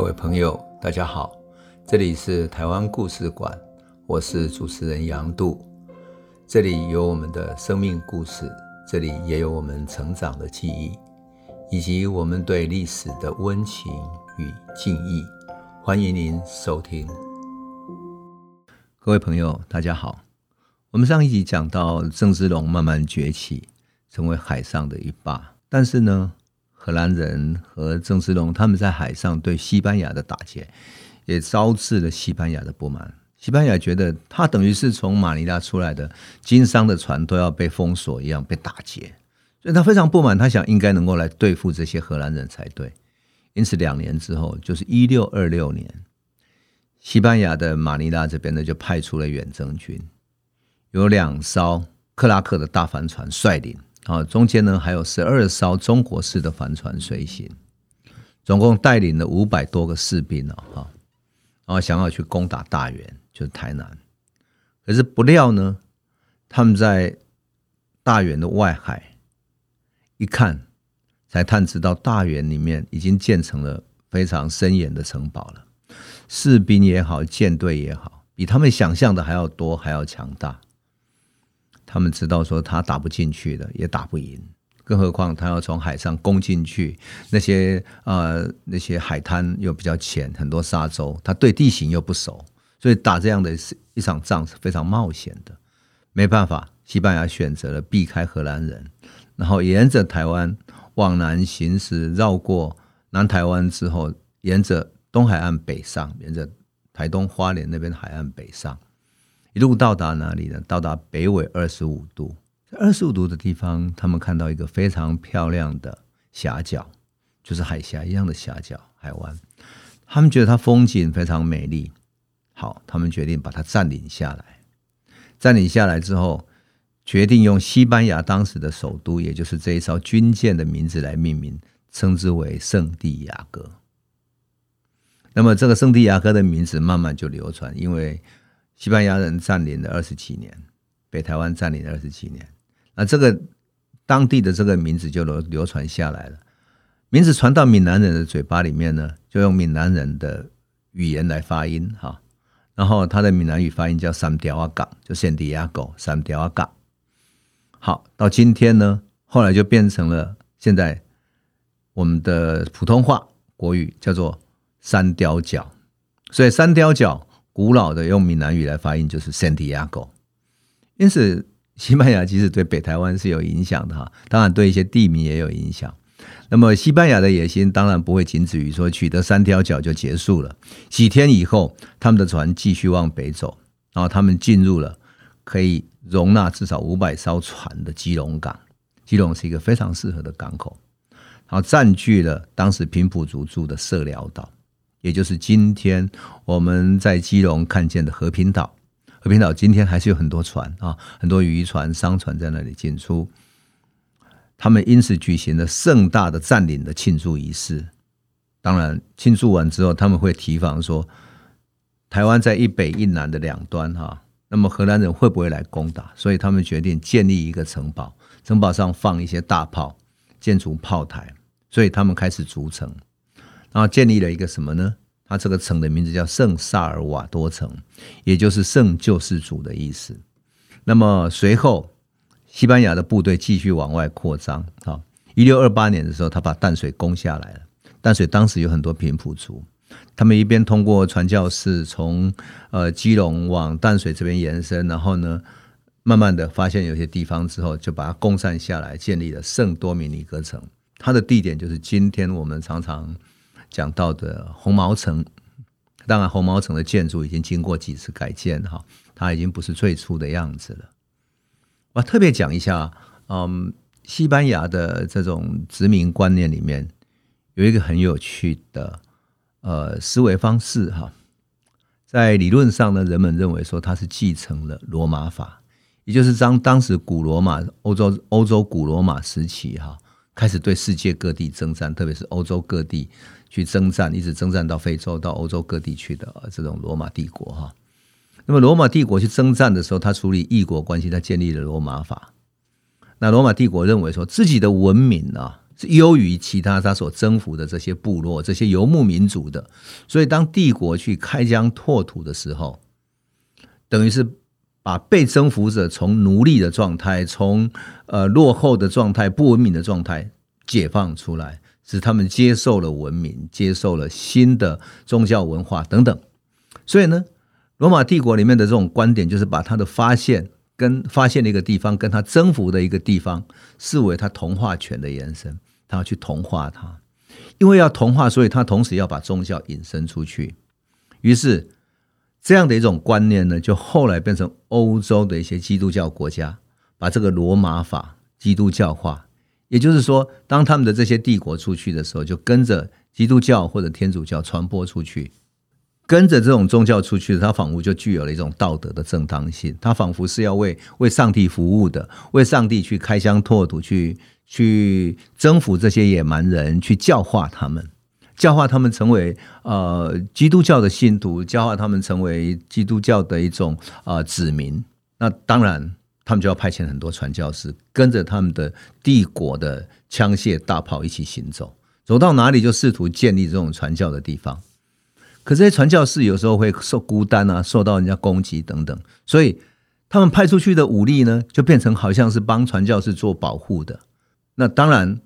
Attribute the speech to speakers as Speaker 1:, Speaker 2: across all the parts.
Speaker 1: 各位朋友，大家好，这里是台湾故事馆，我是主持人杨度，这里有我们的生命故事，这里也有我们成长的记忆，以及我们对历史的温情与敬意。欢迎您收听。各位朋友，大家好，我们上一集讲到郑芝龙慢慢崛起，成为海上的一霸，但是呢，荷兰人和郑芝龙他们在海上对西班牙的打劫，也招致了西班牙的不满。西班牙觉得他等于是从马尼拉出来的经商的船都要被封锁一样被打劫，所以他非常不满。他想应该能够来对付这些荷兰人才对。因此两年之后，就是一六二六年，西班牙的马尼拉这边呢就派出了远征军，有两艘克拉克的大帆船率领。啊，中间呢还有十二艘中国式的帆船随行，总共带领了五百多个士兵哦，哈，然后想要去攻打大原，就是台南。可是不料呢，他们在大原的外海一看，才探知到大原里面已经建成了非常森严的城堡了，士兵也好，舰队也好，比他们想象的还要多，还要强大。他们知道说他打不进去的，也打不赢，更何况他要从海上攻进去，那些呃那些海滩又比较浅，很多沙洲，他对地形又不熟，所以打这样的一场仗是非常冒险的。没办法，西班牙选择了避开荷兰人，然后沿着台湾往南行驶，绕过南台湾之后，沿着东海岸北上，沿着台东花莲那边海岸北上。一路到达哪里呢？到达北纬二十五度，二十五度的地方，他们看到一个非常漂亮的峡角，就是海峡一样的峡角海湾。他们觉得它风景非常美丽，好，他们决定把它占领下来。占领下来之后，决定用西班牙当时的首都，也就是这一艘军舰的名字来命名，称之为圣地亚哥。那么，这个圣地亚哥的名字慢慢就流传，因为。西班牙人占领了二十七年，北台湾占领了二十七年，那这个当地的这个名字就流流传下来了。名字传到闽南人的嘴巴里面呢，就用闽南人的语言来发音哈。然后他的闽南语发音叫三条仔港，就圣地亚哥三条仔港。好，到今天呢，后来就变成了现在我们的普通话国语叫做三貂角，所以三貂角。古老的用闽南语来发音就是 Santiago，因此西班牙其实对北台湾是有影响的哈，当然对一些地名也有影响。那么西班牙的野心当然不会仅止于说取得三条角就结束了。几天以后，他们的船继续往北走，然后他们进入了可以容纳至少五百艘船的基隆港。基隆是一个非常适合的港口，然后占据了当时平埔族住的社寮岛。也就是今天我们在基隆看见的和平岛，和平岛今天还是有很多船啊，很多渔船、商船在那里进出。他们因此举行了盛大的占领的庆祝仪式。当然，庆祝完之后，他们会提防说，台湾在一北一南的两端哈，那么荷兰人会不会来攻打？所以他们决定建立一个城堡，城堡上放一些大炮，建筑炮台，所以他们开始筑城。然后建立了一个什么呢？它这个城的名字叫圣萨尔瓦多城，也就是圣救世主的意思。那么随后，西班牙的部队继续往外扩张。好，一六二八年的时候，他把淡水攻下来了。淡水当时有很多平埔族，他们一边通过传教士从呃基隆往淡水这边延伸，然后呢，慢慢的发现有些地方之后，就把它攻占下来，建立了圣多米尼格城。它的地点就是今天我们常常。讲到的红毛城，当然红毛城的建筑已经经过几次改建哈，它已经不是最初的样子了。我特别讲一下，嗯，西班牙的这种殖民观念里面有一个很有趣的呃思维方式哈，在理论上呢，人们认为说它是继承了罗马法，也就是当当时古罗马欧洲欧洲古罗马时期哈，开始对世界各地征战，特别是欧洲各地。去征战，一直征战到非洲、到欧洲各地去的这种罗马帝国哈。那么罗马帝国去征战的时候，他处理异国关系，他建立了罗马法。那罗马帝国认为说自己的文明啊是优于其他他所征服的这些部落、这些游牧民族的。所以，当帝国去开疆拓土的时候，等于是把被征服者从奴隶的状态、从呃落后的状态、不文明的状态解放出来，使他们接受了文明，接受了新的宗教文化等等。所以呢，罗马帝国里面的这种观点，就是把他的发现跟发现的一个地方，跟他征服的一个地方，视为他同化权的延伸。他要去同化它，因为要同化，所以他同时要把宗教引申出去。于是，这样的一种观念呢，就后来变成欧洲的一些基督教国家把这个罗马法基督教化。也就是说，当他们的这些帝国出去的时候，就跟着基督教或者天主教传播出去，跟着这种宗教出去，他仿佛就具有了一种道德的正当性。他仿佛是要为为上帝服务的，为上帝去开疆拓土去。去征服这些野蛮人，去教化他们，教化他们成为呃基督教的信徒，教化他们成为基督教的一种呃子民。那当然，他们就要派遣很多传教士，跟着他们的帝国的枪械大炮一起行走，走到哪里就试图建立这种传教的地方。可这些传教士有时候会受孤单啊，受到人家攻击等等，所以他们派出去的武力呢，就变成好像是帮传教士做保护的。那当然，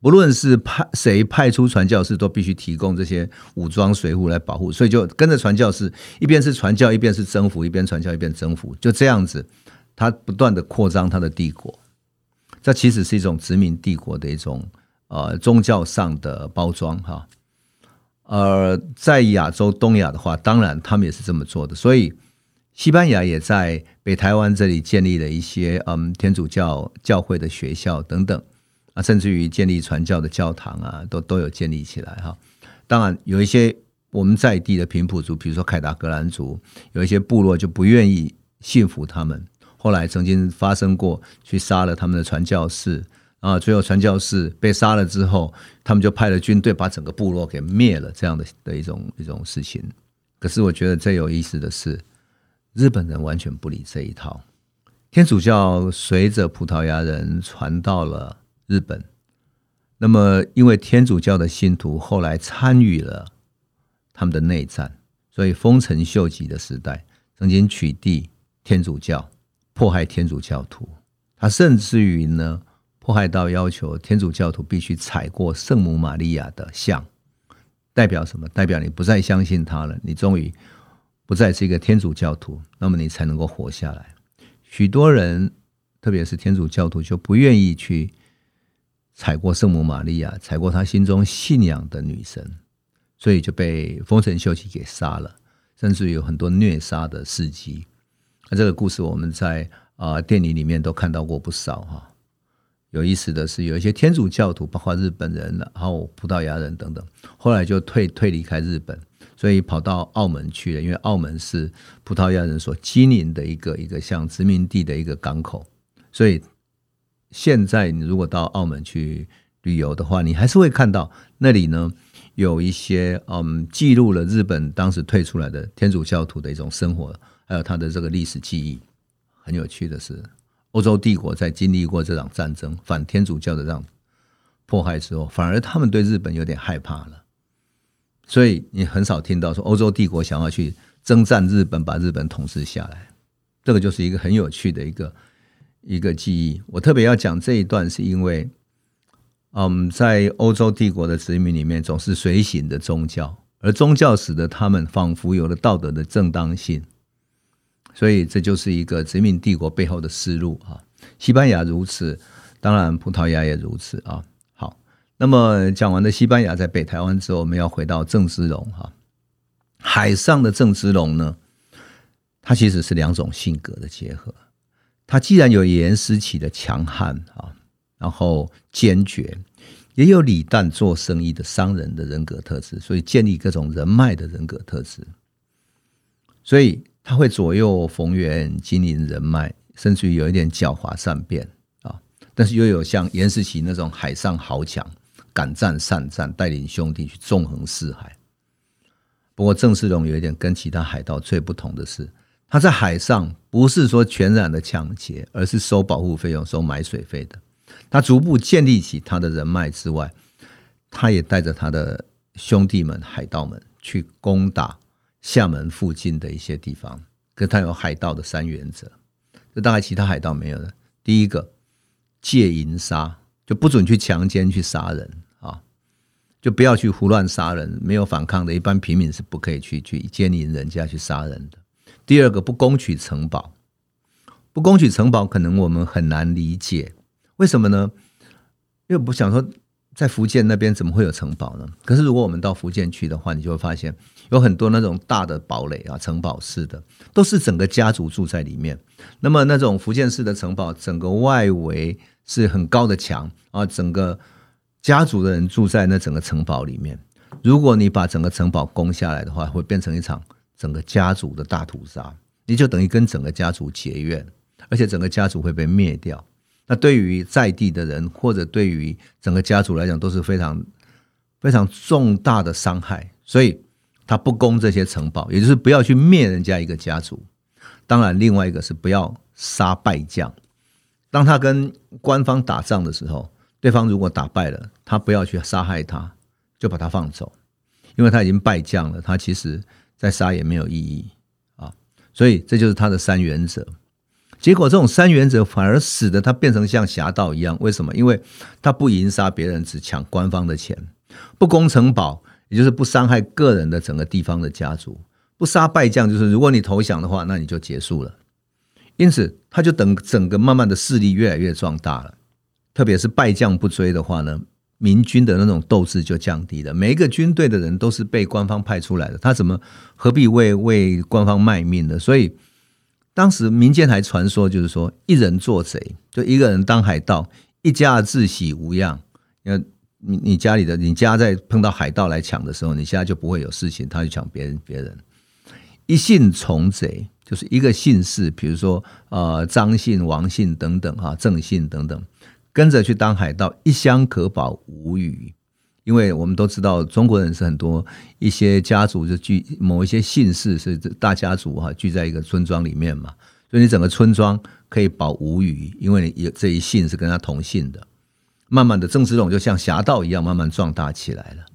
Speaker 1: 不论是派谁派出传教士，都必须提供这些武装随扈来保护，所以就跟着传教士，一边是传教，一边是征服，一边传教，一边征服，就这样子，他不断的扩张他的帝国。这其实是一种殖民帝国的一种呃宗教上的包装哈。而在亚洲东亚的话，当然他们也是这么做的，所以。西班牙也在北台湾这里建立了一些嗯天主教教会的学校等等啊，甚至于建立传教的教堂啊，都都有建立起来哈。当然有一些我们在地的平埔族，比如说凯达格兰族，有一些部落就不愿意信服他们，后来曾经发生过去杀了他们的传教士啊，最后传教士被杀了之后，他们就派了军队把整个部落给灭了，这样的的一种一种事情。可是我觉得最有意思的是。日本人完全不理这一套，天主教随着葡萄牙人传到了日本，那么因为天主教的信徒后来参与了他们的内战，所以丰臣秀吉的时代曾经取缔天主教，迫害天主教徒，他甚至于呢迫害到要求天主教徒必须踩过圣母玛利亚的像，代表什么？代表你不再相信他了，你终于。不再是一个天主教徒，那么你才能够活下来。许多人，特别是天主教徒，就不愿意去踩过圣母玛利亚，踩过他心中信仰的女神，所以就被丰臣秀吉给杀了，甚至有很多虐杀的事迹。那这个故事我们在啊电影里面都看到过不少哈。有意思的是，有一些天主教徒，包括日本人，然后葡萄牙人等等，后来就退退离开日本。所以跑到澳门去了，因为澳门是葡萄牙人所经营的一个一个像殖民地的一个港口。所以现在你如果到澳门去旅游的话，你还是会看到那里呢有一些嗯记录了日本当时退出来的天主教徒的一种生活，还有他的这个历史记忆。很有趣的是，欧洲帝国在经历过这场战争反天主教的这样迫害之后，反而他们对日本有点害怕了。所以你很少听到说欧洲帝国想要去征战日本，把日本统治下来，这个就是一个很有趣的一个一个记忆。我特别要讲这一段，是因为，嗯，在欧洲帝国的殖民里面，总是随行的宗教，而宗教使得他们仿佛有了道德的正当性，所以这就是一个殖民帝国背后的思路啊。西班牙如此，当然葡萄牙也如此啊。好那么讲完了西班牙在北台湾之后，我们要回到郑芝龙哈。海上的郑芝龙呢，他其实是两种性格的结合。他既然有严思齐的强悍啊，然后坚决，也有李旦做生意的商人的人格特质，所以建立各种人脉的人格特质。所以他会左右逢源，经营人脉，甚至于有一点狡猾善变啊。但是又有像严思齐那种海上豪强。敢战善战，带领兄弟去纵横四海。不过郑世龙有一点跟其他海盗最不同的是，他在海上不是说全然的抢劫，而是收保护费用、收买水费的。他逐步建立起他的人脉之外，他也带着他的兄弟们、海盗们去攻打厦门附近的一些地方。可他有海盗的三原则，这大概其他海盗没有的。第一个，戒淫杀，就不准去强奸、去杀人啊，就不要去胡乱杀人。没有反抗的一般平民是不可以去去奸淫人家、去杀人的。第二个，不攻取城堡，不攻取城堡，可能我们很难理解。为什么呢？因为不想说，在福建那边怎么会有城堡呢？可是如果我们到福建去的话，你就会发现有很多那种大的堡垒啊，城堡式的，都是整个家族住在里面。那么那种福建式的城堡，整个外围是很高的墙啊，整个家族的人住在那整个城堡里面。如果你把整个城堡攻下来的话，会变成一场整个家族的大屠杀，你就等于跟整个家族结怨，而且整个家族会被灭掉。那对于在地的人，或者对于整个家族来讲，都是非常非常重大的伤害。所以他不攻这些城堡，也就是不要去灭人家一个家族。当然，另外一个是不要杀败将。当他跟官方打仗的时候，对方如果打败了，他不要去杀害他，就把他放走，因为他已经败将了，他其实再杀也没有意义啊。所以这就是他的三原则。结果这种三原则反而使得他变成像侠盗一样，为什么？因为他不淫杀别人，只抢官方的钱，不攻城堡，也就是不伤害个人的整个地方的家族，不杀败将，就是如果你投降的话，那你就结束了。因此，他就等整个慢慢的势力越来越壮大了。特别是败将不追的话呢，明军的那种斗志就降低了。每一个军队的人都是被官方派出来的，他怎么何必为为官方卖命呢？所以。当时民间还传说，就是说一人做贼，就一个人当海盗，一家自喜无恙。因为你你家里的你家在碰到海盗来抢的时候，你现在就不会有事情，他去抢别人别人。一姓从贼，就是一个姓氏，比如说呃张姓、王姓等等哈，郑姓等等，跟着去当海盗，一乡可保无虞。因为我们都知道，中国人是很多一些家族就聚某一些姓氏是大家族哈，聚在一个村庄里面嘛，所以你整个村庄可以保无虞，因为你有这一姓是跟他同姓的。慢慢的，郑芝龙就像侠盗一样，慢慢壮大起来了。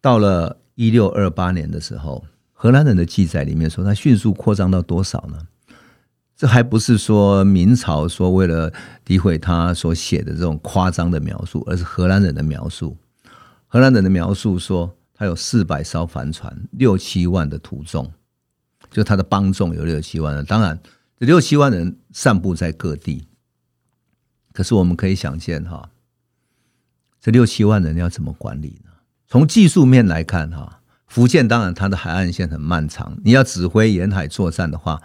Speaker 1: 到了一六二八年的时候，荷兰人的记载里面说，他迅速扩张到多少呢？这还不是说明朝说为了诋毁他所写的这种夸张的描述，而是荷兰人的描述。荷兰人的描述说，他有四百艘帆船，六七万的徒众，就他的帮众有六七万人。当然，这六七万人散布在各地。可是我们可以想见，哈，这六七万人要怎么管理呢？从技术面来看，哈，福建当然它的海岸线很漫长，你要指挥沿海作战的话，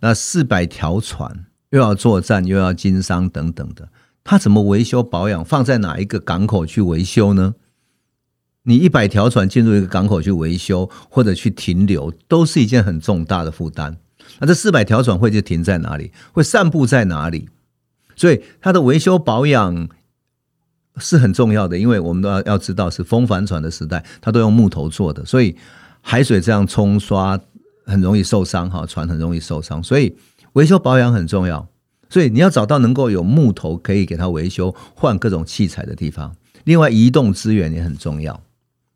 Speaker 1: 那四百条船又要作战，又要经商等等的，他怎么维修保养？放在哪一个港口去维修呢？你一百条船进入一个港口去维修或者去停留，都是一件很重大的负担。那这四百条船会就停在哪里？会散布在哪里？所以它的维修保养是很重要的，因为我们都要要知道是风帆船的时代，它都用木头做的，所以海水这样冲刷很容易受伤哈，船很容易受伤，所以维修保养很重要。所以你要找到能够有木头可以给它维修换各种器材的地方，另外移动资源也很重要。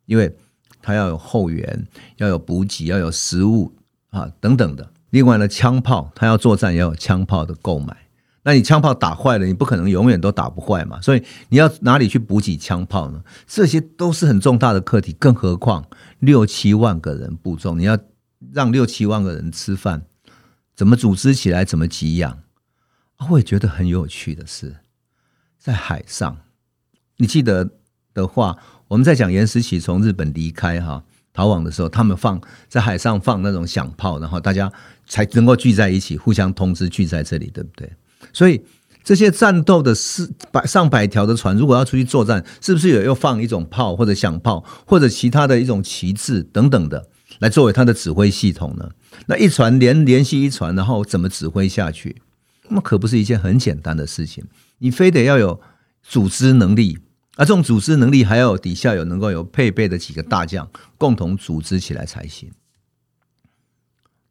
Speaker 1: 因为它要有后援，要有补给，要有食物啊等等的。另外呢，枪炮它要作战，要有枪炮的购买。那你枪炮打坏了，你不可能永远都打不坏嘛。所以你要哪里去补给枪炮呢？这些都是很重大的课题。更何况六七万个人部众，你要让六七万个人吃饭，怎么组织起来？怎么给养？啊我也觉得很有趣的是，在海上，你记得的话。我们在讲颜思齐从日本离开哈逃亡的时候，他们放在海上放那种响炮，然后大家才能够聚在一起，互相通知聚在这里，对不对？所以这些战斗的四百上百条的船，如果要出去作战，是不是也要放一种炮或者响炮或者其他的一种旗帜等等的，来作为他的指挥系统呢？那一船连联系一船，然后怎么指挥下去？那可不是一件很简单的事情，你非得要有组织能力。而这种组织能力，还要底下有能够有配备的几个大将共同组织起来才行。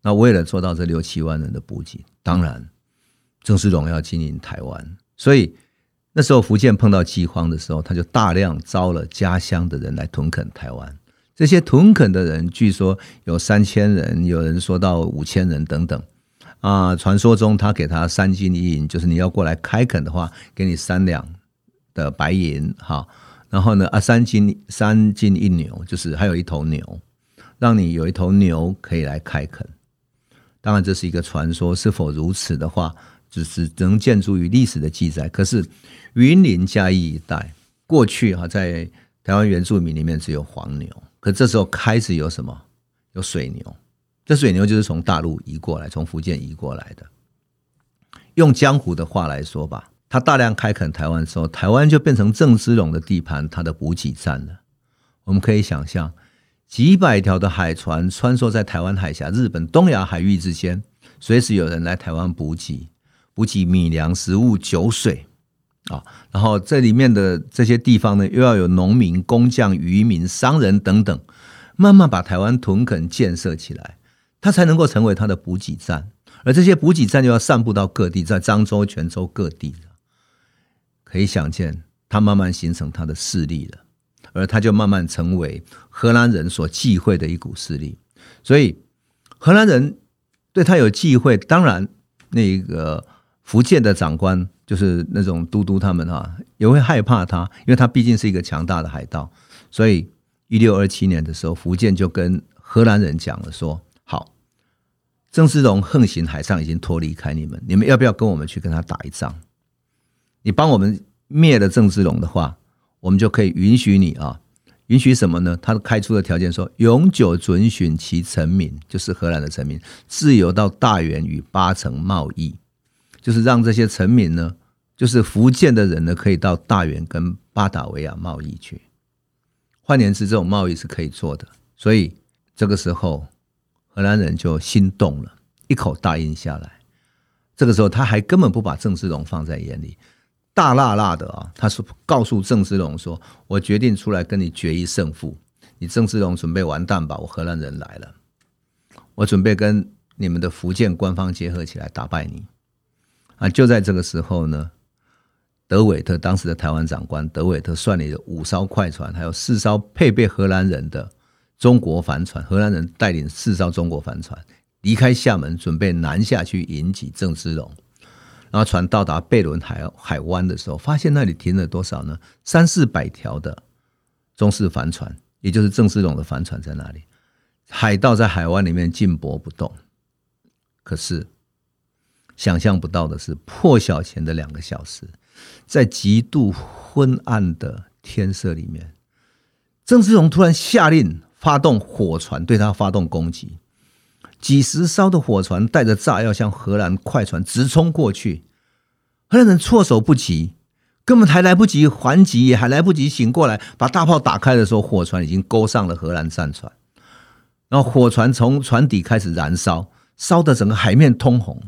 Speaker 1: 那为了做到这六七万人的补给，当然郑芝龙要经营台湾，所以那时候福建碰到饥荒的时候，他就大量招了家乡的人来屯垦台湾。这些屯垦的人，据说有三千人，有人说到五千人等等。啊，传说中他给他三金一银，就是你要过来开垦的话，给你三两的白银，哈。然后呢，啊，三金三金一牛，就是还有一头牛，让你有一头牛可以来开垦。当然这是一个传说，是否如此的话，只是能建筑于历史的记载。可是云林嘉义一带过去哈，在台湾原住民里面只有黄牛。可这时候开始有什么？有水牛，这水牛就是从大陆移过来，从福建移过来的。用江湖的话来说吧，他大量开垦台湾之后，台湾就变成郑芝龙的地盘，他的补给站了。我们可以想象，几百条的海船穿梭在台湾海峡、日本、东亚海域之间，随时有人来台湾补给，补给米粮、食物、酒水。啊，然后这里面的这些地方呢，又要有农民、工匠、渔民、商人等等，慢慢把台湾屯垦建设起来，它才能够成为它的补给站。而这些补给站又要散布到各地，在漳州、泉州各地，可以想见，它慢慢形成它的势力了，而它就慢慢成为荷兰人所忌讳的一股势力。所以，荷兰人对他有忌讳，当然那个福建的长官。就是那种都督他们哈，也会害怕他，因为他毕竟是一个强大的海盗。所以一六二七年的时候，福建就跟荷兰人讲了说：“好，郑芝龙横行海上已经脱离开你们，你们要不要跟我们去跟他打一仗？你帮我们灭了郑芝龙的话，我们就可以允许你啊，允许什么呢？他开出的条件说，永久准许其臣民，就是荷兰的臣民，自由到大员与八城贸易。”就是让这些臣民呢，就是福建的人呢，可以到大员跟巴达维亚贸易去。换言之，这种贸易是可以做的。所以这个时候，荷兰人就心动了，一口答应下来。这个时候，他还根本不把郑芝龙放在眼里，大辣辣的啊，他说告诉郑芝龙说：“我决定出来跟你决一胜负。你郑芝龙准备完蛋吧？我荷兰人来了，我准备跟你们的福建官方结合起来，打败你。”啊，就在这个时候呢，德韦特当时的台湾长官德韦特率领了五艘快船，还有四艘配备荷兰人的中国帆船，荷兰人带领四艘中国帆船离开厦门，准备南下去迎击郑芝龙。然后船到达贝伦海海湾的时候，发现那里停了多少呢？三四百条的中式帆船，也就是郑芝龙的帆船在那里。海盗在海湾里面静泊不动，可是。想象不到的是，破晓前的两个小时，在极度昏暗的天色里面，郑芝龙突然下令发动火船对他发动攻击。几十艘的火船带着炸药向荷兰快船直冲过去，荷兰人措手不及，根本还来不及还击，也还来不及醒过来，把大炮打开的时候，火船已经勾上了荷兰战船，然后火船从船底开始燃烧，烧得整个海面通红。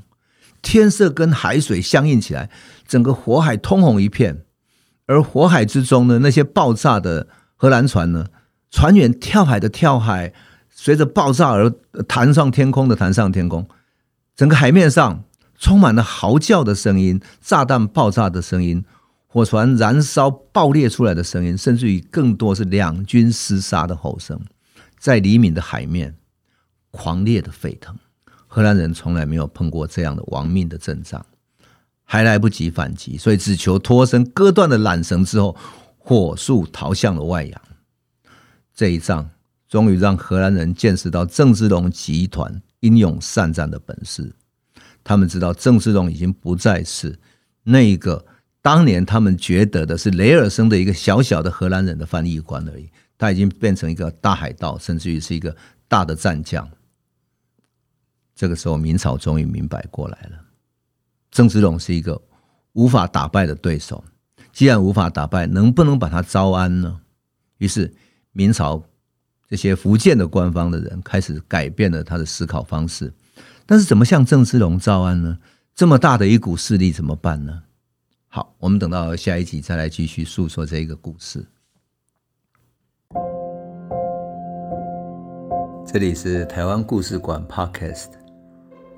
Speaker 1: 天色跟海水相映起来，整个火海通红一片。而火海之中呢，那些爆炸的荷兰船呢，船员跳海的跳海，随着爆炸而弹上天空的弹上天空。整个海面上充满了嚎叫的声音、炸弹爆炸的声音、火船燃烧爆裂出来的声音，甚至于更多是两军厮杀的吼声，在黎明的海面狂烈的沸腾。荷兰人从来没有碰过这样的亡命的阵仗，还来不及反击，所以只求脱身，割断了缆绳之后，火速逃向了外洋。这一仗终于让荷兰人见识到郑芝龙集团英勇善战的本事。他们知道郑芝龙已经不再是那个当年他们觉得的是雷尔森的一个小小的荷兰人的翻译官而已，他已经变成一个大海盗，甚至于是一个大的战将。这个时候，明朝终于明白过来了，郑芝龙是一个无法打败的对手。既然无法打败，能不能把他招安呢？于是，明朝这些福建的官方的人开始改变了他的思考方式。但是，怎么向郑芝龙招安呢？这么大的一股势力怎么办呢？好，我们等到下一集再来继续诉说这一个故事。这里是台湾故事馆 Podcast。